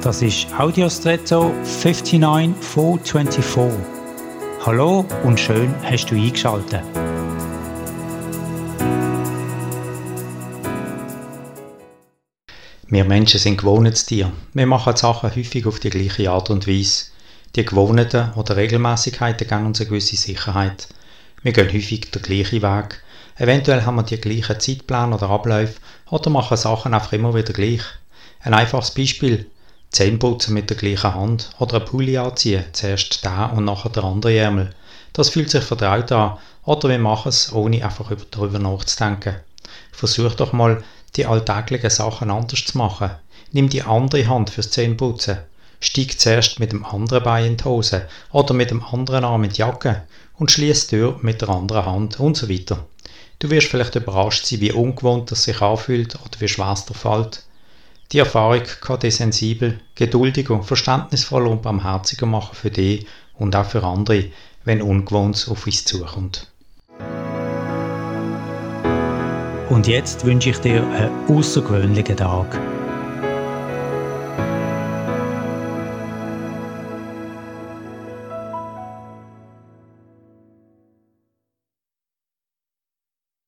Das ist Audiostretto 59424. Hallo und schön hast du eingeschaltet. Wir Menschen sind Gewohnheitstiere. Wir machen Sachen häufig auf die gleiche Art und Weise. Die Gewohnheiten oder Regelmäßigkeiten geben uns eine gewisse Sicherheit. Wir gehen häufig den gleichen Weg. Eventuell haben wir die gleichen Zeitpläne oder Abläufe oder machen Sachen einfach immer wieder gleich. Ein einfaches Beispiel. Zähneputzen mit der gleichen Hand oder ein Pulli anziehen, zuerst der und nachher der andere Ärmel. Das fühlt sich vertraut an oder wir machen es, ohne einfach darüber nachzudenken. Versuch doch mal, die alltäglichen Sachen anders zu machen. Nimm die andere Hand fürs Zähneputzen. Steig zuerst mit dem anderen Bein in die Hose oder mit dem anderen Arm in die Jacke und schließ die Tür mit der anderen Hand und so weiter. Du wirst vielleicht überrascht sein, wie ungewohnt es sich anfühlt oder wie schwer es dir fällt. Die Erfahrung kann dich sensibel, geduldiger, verständnisvoller und barmherziger machen für dich und auch für andere, wenn Ungewohntes auf uns zukommt. Und jetzt wünsche ich dir einen außergewöhnlichen Tag.